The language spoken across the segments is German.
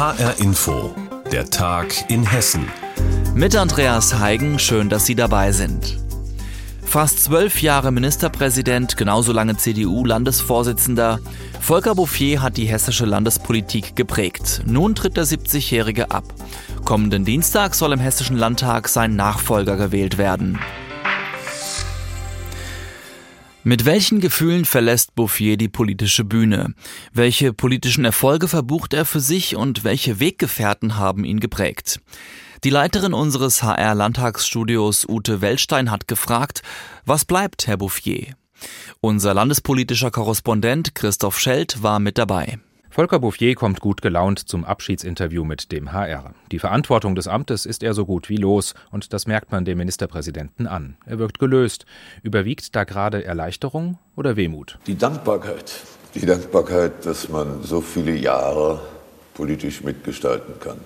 HR Info, der Tag in Hessen. Mit Andreas Heigen, schön, dass Sie dabei sind. Fast zwölf Jahre Ministerpräsident, genauso lange CDU-Landesvorsitzender. Volker Bouffier hat die hessische Landespolitik geprägt. Nun tritt der 70-Jährige ab. Kommenden Dienstag soll im Hessischen Landtag sein Nachfolger gewählt werden. Mit welchen Gefühlen verlässt Bouffier die politische Bühne? Welche politischen Erfolge verbucht er für sich und welche Weggefährten haben ihn geprägt? Die Leiterin unseres HR-Landtagsstudios Ute Wellstein hat gefragt, was bleibt, Herr Bouffier? Unser landespolitischer Korrespondent Christoph Schelt war mit dabei. Volker Bouffier kommt gut gelaunt zum Abschiedsinterview mit dem HR. Die Verantwortung des Amtes ist er so gut wie los und das merkt man dem Ministerpräsidenten an. Er wirkt gelöst. Überwiegt da gerade Erleichterung oder Wehmut? Die Dankbarkeit. Die Dankbarkeit, dass man so viele Jahre politisch mitgestalten kann.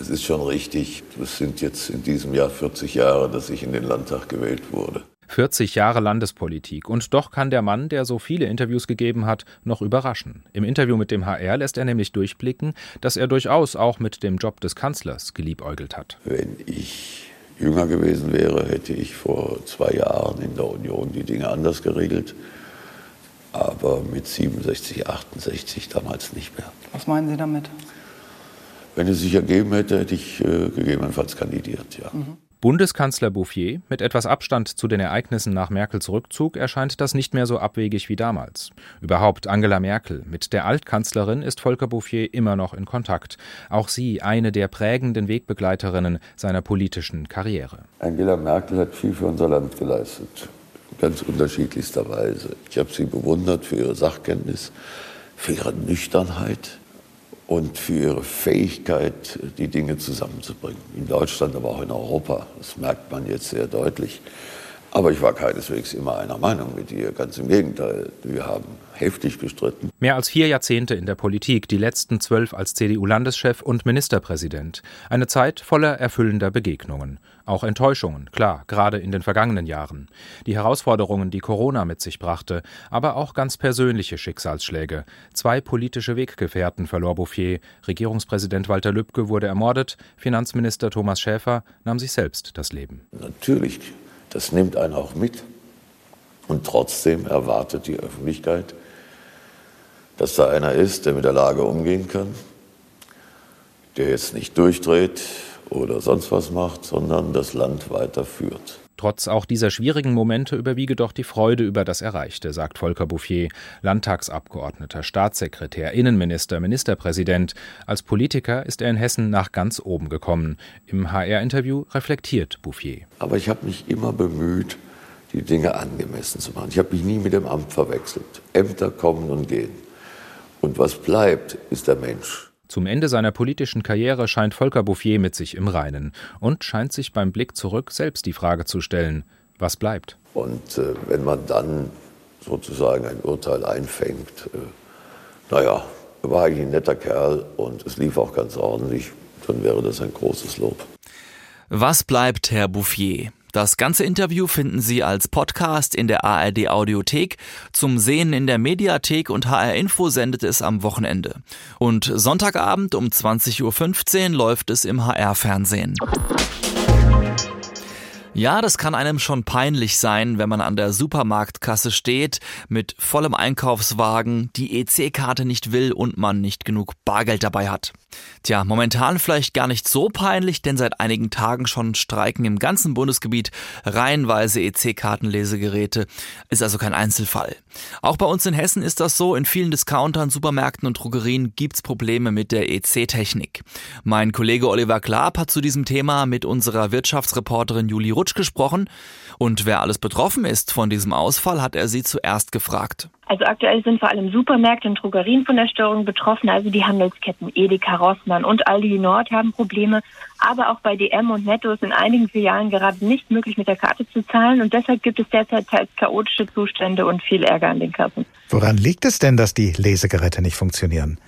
Es ist schon richtig, es sind jetzt in diesem Jahr 40 Jahre, dass ich in den Landtag gewählt wurde. 40 Jahre Landespolitik. Und doch kann der Mann, der so viele Interviews gegeben hat, noch überraschen. Im Interview mit dem HR lässt er nämlich durchblicken, dass er durchaus auch mit dem Job des Kanzlers geliebäugelt hat. Wenn ich jünger gewesen wäre, hätte ich vor zwei Jahren in der Union die Dinge anders geregelt. Aber mit 67, 68 damals nicht mehr. Was meinen Sie damit? Wenn es sich ergeben hätte, hätte ich äh, gegebenenfalls kandidiert, ja. Mhm. Bundeskanzler Bouffier, mit etwas Abstand zu den Ereignissen nach Merkels Rückzug erscheint das nicht mehr so abwegig wie damals. Überhaupt Angela Merkel, mit der Altkanzlerin ist Volker Bouffier immer noch in Kontakt. Auch sie eine der prägenden Wegbegleiterinnen seiner politischen Karriere. Angela Merkel hat viel für unser Land geleistet, ganz unterschiedlichster Weise. Ich habe sie bewundert für ihre Sachkenntnis, für ihre Nüchternheit, und für ihre Fähigkeit, die Dinge zusammenzubringen. In Deutschland, aber auch in Europa. Das merkt man jetzt sehr deutlich. Aber ich war keineswegs immer einer Meinung mit ihr. Ganz im Gegenteil. Wir haben heftig gestritten. Mehr als vier Jahrzehnte in der Politik, die letzten zwölf als CDU-Landeschef und Ministerpräsident. Eine Zeit voller erfüllender Begegnungen. Auch Enttäuschungen, klar, gerade in den vergangenen Jahren. Die Herausforderungen, die Corona mit sich brachte, aber auch ganz persönliche Schicksalsschläge. Zwei politische Weggefährten verlor Bouffier. Regierungspräsident Walter Lübcke wurde ermordet, Finanzminister Thomas Schäfer nahm sich selbst das Leben. Natürlich, das nimmt einen auch mit. Und trotzdem erwartet die Öffentlichkeit, dass da einer ist, der mit der Lage umgehen kann, der jetzt nicht durchdreht oder sonst was macht, sondern das Land weiterführt. Trotz auch dieser schwierigen Momente überwiege doch die Freude über das Erreichte, sagt Volker Bouffier, Landtagsabgeordneter, Staatssekretär, Innenminister, Ministerpräsident. Als Politiker ist er in Hessen nach ganz oben gekommen. Im HR-Interview reflektiert Bouffier. Aber ich habe mich immer bemüht, die Dinge angemessen zu machen. Ich habe mich nie mit dem Amt verwechselt. Ämter kommen und gehen. Und was bleibt, ist der Mensch. Zum Ende seiner politischen Karriere scheint Volker Bouffier mit sich im Reinen und scheint sich beim Blick zurück selbst die Frage zu stellen, was bleibt. Und äh, wenn man dann sozusagen ein Urteil einfängt, äh, naja, er war eigentlich ein netter Kerl und es lief auch ganz ordentlich, dann wäre das ein großes Lob. Was bleibt, Herr Bouffier? Das ganze Interview finden Sie als Podcast in der ARD Audiothek, zum Sehen in der Mediathek und HR Info sendet es am Wochenende. Und Sonntagabend um 20.15 Uhr läuft es im HR Fernsehen. Ja, das kann einem schon peinlich sein, wenn man an der Supermarktkasse steht, mit vollem Einkaufswagen, die EC-Karte nicht will und man nicht genug Bargeld dabei hat. Tja, momentan vielleicht gar nicht so peinlich, denn seit einigen Tagen schon streiken im ganzen Bundesgebiet reihenweise EC-Kartenlesegeräte. Ist also kein Einzelfall. Auch bei uns in Hessen ist das so. In vielen Discountern, Supermärkten und Drogerien gibt's Probleme mit der EC-Technik. Mein Kollege Oliver Klaab hat zu diesem Thema mit unserer Wirtschaftsreporterin Julie Rutsch gesprochen. Und wer alles betroffen ist von diesem Ausfall, hat er sie zuerst gefragt. Also aktuell sind vor allem Supermärkte und Drogerien von der Störung betroffen, also die Handelsketten Edeka, Rossmann und Aldi Nord haben Probleme, aber auch bei DM und Netto ist in einigen Filialen gerade nicht möglich mit der Karte zu zahlen und deshalb gibt es derzeit teils chaotische Zustände und viel Ärger an den Kassen. Woran liegt es denn, dass die Lesegeräte nicht funktionieren?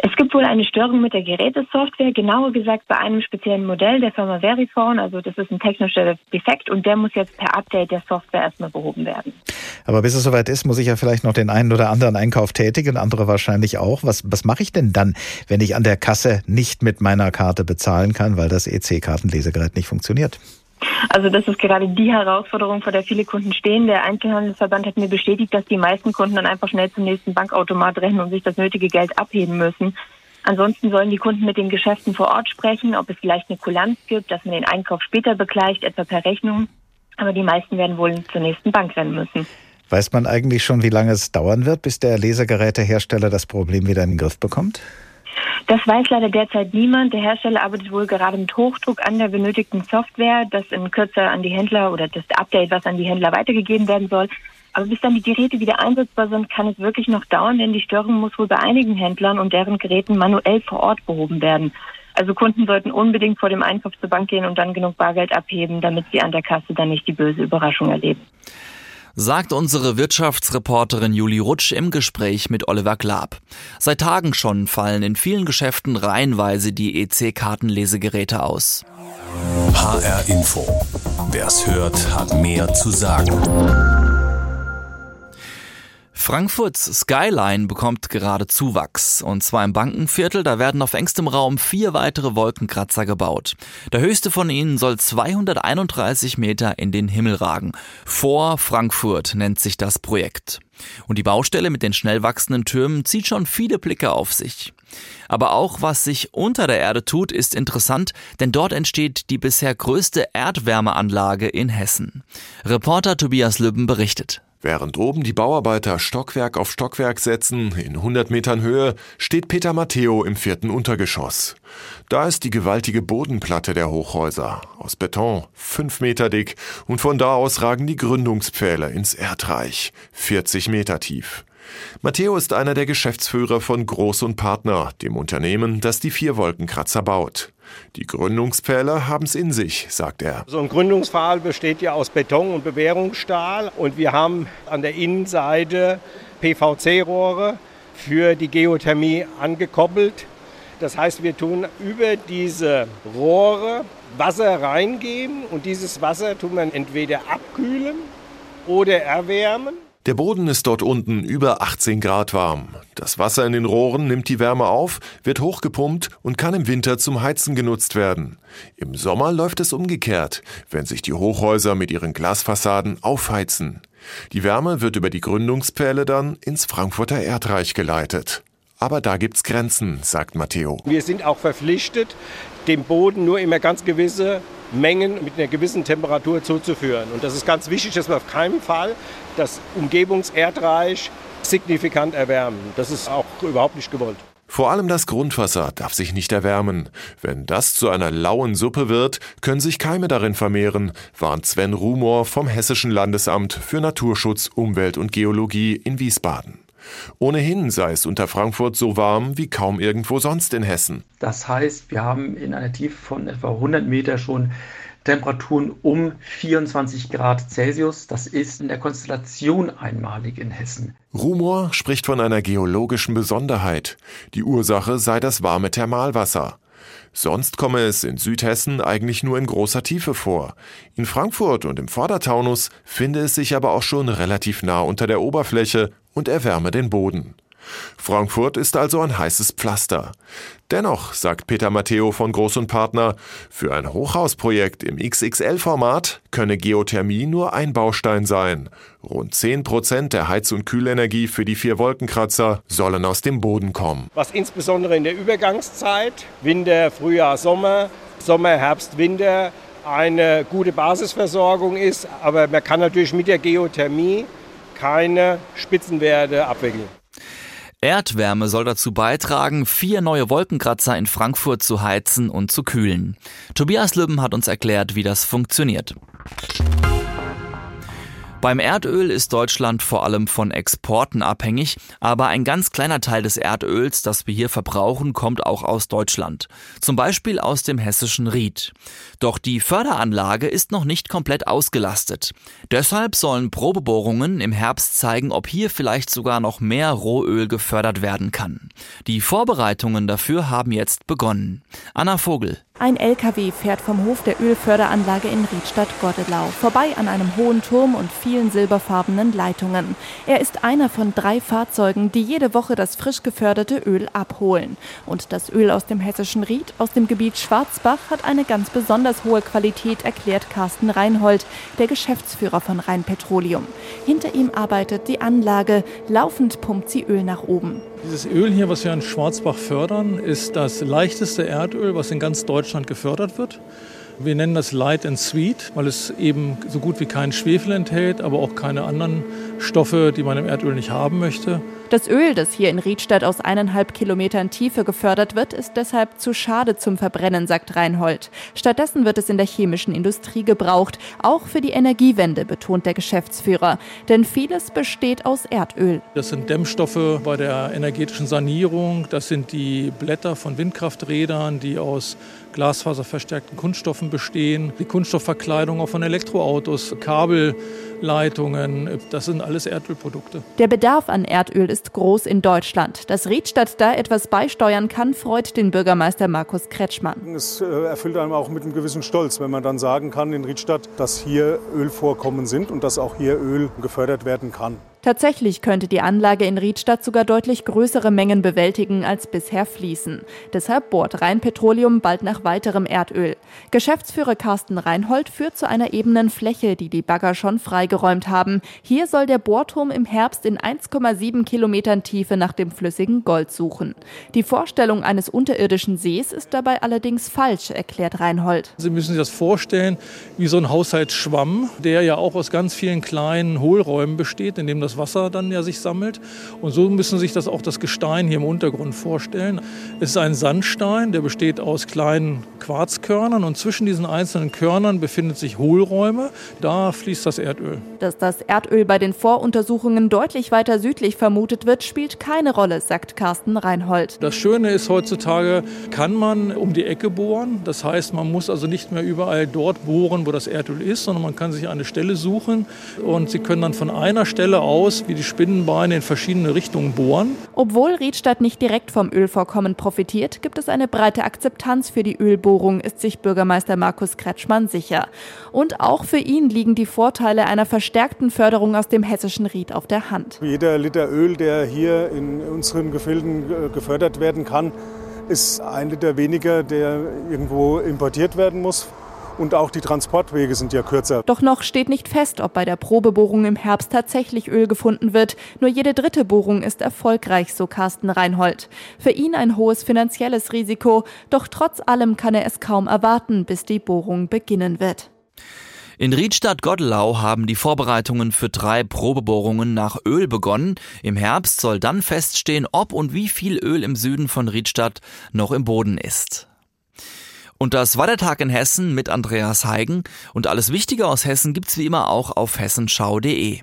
Es gibt wohl eine Störung mit der Gerätesoftware, genauer gesagt bei einem speziellen Modell der Firma Verifone. Also das ist ein technischer Defekt und der muss jetzt per Update der Software erstmal behoben werden. Aber bis es soweit ist, muss ich ja vielleicht noch den einen oder anderen Einkauf tätigen, andere wahrscheinlich auch. Was, was mache ich denn dann, wenn ich an der Kasse nicht mit meiner Karte bezahlen kann, weil das EC-Kartenlesegerät nicht funktioniert? Also das ist gerade die Herausforderung, vor der viele Kunden stehen. Der Einzelhandelsverband hat mir bestätigt, dass die meisten Kunden dann einfach schnell zum nächsten Bankautomat rennen und sich das nötige Geld abheben müssen. Ansonsten sollen die Kunden mit den Geschäften vor Ort sprechen, ob es vielleicht eine Kulanz gibt, dass man den Einkauf später begleicht, etwa per Rechnung. Aber die meisten werden wohl zur nächsten Bank rennen müssen. Weiß man eigentlich schon, wie lange es dauern wird, bis der Lesegerätehersteller das Problem wieder in den Griff bekommt? Das weiß leider derzeit niemand. Der Hersteller arbeitet wohl gerade mit Hochdruck an der benötigten Software, das in Kürze an die Händler oder das Update, was an die Händler weitergegeben werden soll. Aber bis dann die Geräte wieder einsetzbar sind, kann es wirklich noch dauern, denn die Störung muss wohl bei einigen Händlern und deren Geräten manuell vor Ort behoben werden. Also Kunden sollten unbedingt vor dem Einkauf zur Bank gehen und dann genug Bargeld abheben, damit sie an der Kasse dann nicht die böse Überraschung erleben sagt unsere Wirtschaftsreporterin Julie Rutsch im Gespräch mit Oliver Glab. Seit Tagen schon fallen in vielen Geschäften reihenweise die EC-Kartenlesegeräte aus. HR Info. Wer's hört, hat mehr zu sagen. Frankfurts Skyline bekommt gerade Zuwachs. Und zwar im Bankenviertel, da werden auf engstem Raum vier weitere Wolkenkratzer gebaut. Der höchste von ihnen soll 231 Meter in den Himmel ragen. Vor Frankfurt nennt sich das Projekt. Und die Baustelle mit den schnell wachsenden Türmen zieht schon viele Blicke auf sich. Aber auch was sich unter der Erde tut, ist interessant, denn dort entsteht die bisher größte Erdwärmeanlage in Hessen. Reporter Tobias Lübben berichtet. Während oben die Bauarbeiter Stockwerk auf Stockwerk setzen, in 100 Metern Höhe, steht Peter Matteo im vierten Untergeschoss. Da ist die gewaltige Bodenplatte der Hochhäuser, aus Beton, fünf Meter dick, und von da aus ragen die Gründungspfähle ins Erdreich, 40 Meter tief. Matteo ist einer der Geschäftsführer von Groß und Partner, dem Unternehmen, das die vier Wolkenkratzer baut. Die Gründungspfähle haben es in sich, sagt er. So ein Gründungspfahl besteht ja aus Beton und Bewährungsstahl und wir haben an der Innenseite PVC-Rohre für die Geothermie angekoppelt. Das heißt, wir tun über diese Rohre Wasser reingeben und dieses Wasser tun wir entweder abkühlen oder erwärmen. Der Boden ist dort unten über 18 Grad warm. Das Wasser in den Rohren nimmt die Wärme auf, wird hochgepumpt und kann im Winter zum Heizen genutzt werden. Im Sommer läuft es umgekehrt, wenn sich die Hochhäuser mit ihren Glasfassaden aufheizen. Die Wärme wird über die Gründungspfähle dann ins Frankfurter Erdreich geleitet. Aber da gibt's Grenzen, sagt Matteo. Wir sind auch verpflichtet, dem Boden nur immer ganz gewisse Mengen mit einer gewissen Temperatur zuzuführen. Und das ist ganz wichtig, dass wir auf keinen Fall das Umgebungserdreich signifikant erwärmen. Das ist auch überhaupt nicht gewollt. Vor allem das Grundwasser darf sich nicht erwärmen. Wenn das zu einer lauen Suppe wird, können sich Keime darin vermehren, warnt Sven Rumor vom Hessischen Landesamt für Naturschutz, Umwelt und Geologie in Wiesbaden. Ohnehin sei es unter Frankfurt so warm wie kaum irgendwo sonst in Hessen. Das heißt, wir haben in einer Tiefe von etwa 100 Meter schon Temperaturen um 24 Grad Celsius. Das ist in der Konstellation einmalig in Hessen. Rumor spricht von einer geologischen Besonderheit. Die Ursache sei das warme Thermalwasser. Sonst komme es in Südhessen eigentlich nur in großer Tiefe vor. In Frankfurt und im Vordertaunus finde es sich aber auch schon relativ nah unter der Oberfläche und erwärme den Boden. Frankfurt ist also ein heißes Pflaster. Dennoch, sagt Peter Matteo von Groß und Partner, für ein Hochhausprojekt im XXL-Format könne Geothermie nur ein Baustein sein. Rund 10 Prozent der Heiz- und Kühlenergie für die vier Wolkenkratzer sollen aus dem Boden kommen. Was insbesondere in der Übergangszeit, Winter, Frühjahr, Sommer, Sommer, Herbst, Winter, eine gute Basisversorgung ist. Aber man kann natürlich mit der Geothermie keine Spitzenwerte abwickeln. Erdwärme soll dazu beitragen, vier neue Wolkenkratzer in Frankfurt zu heizen und zu kühlen. Tobias Lübben hat uns erklärt, wie das funktioniert. Beim Erdöl ist Deutschland vor allem von Exporten abhängig, aber ein ganz kleiner Teil des Erdöls, das wir hier verbrauchen, kommt auch aus Deutschland. Zum Beispiel aus dem hessischen Ried. Doch die Förderanlage ist noch nicht komplett ausgelastet. Deshalb sollen Probebohrungen im Herbst zeigen, ob hier vielleicht sogar noch mehr Rohöl gefördert werden kann. Die Vorbereitungen dafür haben jetzt begonnen. Anna Vogel. Ein LKW fährt vom Hof der Ölförderanlage in Riedstadt-Goddelau vorbei an einem hohen Turm und vielen silberfarbenen Leitungen. Er ist einer von drei Fahrzeugen, die jede Woche das frisch geförderte Öl abholen. Und das Öl aus dem hessischen Ried, aus dem Gebiet Schwarzbach, hat eine ganz besonders hohe Qualität, erklärt Carsten Reinhold, der Geschäftsführer von Rheinpetroleum. Hinter ihm arbeitet die Anlage. Laufend pumpt sie Öl nach oben. Dieses Öl hier, was wir in Schwarzbach fördern, ist das leichteste Erdöl, was in ganz Deutschland gefördert wird. Wir nennen das Light and Sweet, weil es eben so gut wie keinen Schwefel enthält, aber auch keine anderen Stoffe, die man im Erdöl nicht haben möchte. Das Öl, das hier in Riedstadt aus eineinhalb Kilometern Tiefe gefördert wird, ist deshalb zu schade zum Verbrennen, sagt Reinhold. Stattdessen wird es in der chemischen Industrie gebraucht, auch für die Energiewende, betont der Geschäftsführer. Denn vieles besteht aus Erdöl. Das sind Dämmstoffe bei der energetischen Sanierung, das sind die Blätter von Windkrafträdern, die aus glasfaserverstärkten Kunststoffen bestehen, die Kunststoffverkleidung auch von Elektroautos, Kabelleitungen, das sind alles Erdölprodukte. Der Bedarf an Erdöl ist groß in Deutschland. Dass Riedstadt da etwas beisteuern kann, freut den Bürgermeister Markus Kretschmann. Es äh, erfüllt einem auch mit einem gewissen Stolz, wenn man dann sagen kann in Riedstadt, dass hier Ölvorkommen sind und dass auch hier Öl gefördert werden kann. Tatsächlich könnte die Anlage in Riedstadt sogar deutlich größere Mengen bewältigen, als bisher fließen. Deshalb bohrt Rheinpetroleum bald nach weiterem Erdöl. Geschäftsführer Carsten Reinhold führt zu einer ebenen Fläche, die die Bagger schon freigeräumt haben. Hier soll der Bohrturm im Herbst in 1,7 Kilometern Tiefe nach dem flüssigen Gold suchen. Die Vorstellung eines unterirdischen Sees ist dabei allerdings falsch, erklärt Reinhold. Sie müssen sich das vorstellen wie so ein Haushaltsschwamm, der ja auch aus ganz vielen kleinen Hohlräumen besteht, in dem das das Wasser dann ja sich sammelt. Und so müssen sich das auch das Gestein hier im Untergrund vorstellen. Es ist ein Sandstein, der besteht aus kleinen Quarzkörnern und zwischen diesen einzelnen Körnern befindet sich Hohlräume. Da fließt das Erdöl. Dass das Erdöl bei den Voruntersuchungen deutlich weiter südlich vermutet wird, spielt keine Rolle, sagt Carsten Reinhold. Das Schöne ist, heutzutage kann man um die Ecke bohren. Das heißt, man muss also nicht mehr überall dort bohren, wo das Erdöl ist, sondern man kann sich eine Stelle suchen und Sie können dann von einer Stelle aus aus, wie die Spinnenbeine in verschiedene Richtungen bohren. Obwohl Riedstadt nicht direkt vom Ölvorkommen profitiert, gibt es eine breite Akzeptanz für die Ölbohrung, ist sich Bürgermeister Markus Kretschmann sicher. Und auch für ihn liegen die Vorteile einer verstärkten Förderung aus dem hessischen Ried auf der Hand. Jeder Liter Öl, der hier in unseren Gefilden äh, gefördert werden kann, ist ein Liter weniger, der irgendwo importiert werden muss und auch die Transportwege sind ja kürzer. Doch noch steht nicht fest, ob bei der Probebohrung im Herbst tatsächlich Öl gefunden wird. Nur jede dritte Bohrung ist erfolgreich, so Carsten Reinhold. Für ihn ein hohes finanzielles Risiko, doch trotz allem kann er es kaum erwarten, bis die Bohrung beginnen wird. In Riedstadt-Goddelau haben die Vorbereitungen für drei Probebohrungen nach Öl begonnen. Im Herbst soll dann feststehen, ob und wie viel Öl im Süden von Riedstadt noch im Boden ist. Und das war der Tag in Hessen mit Andreas Heigen. Und alles Wichtige aus Hessen gibt's wie immer auch auf hessenschau.de.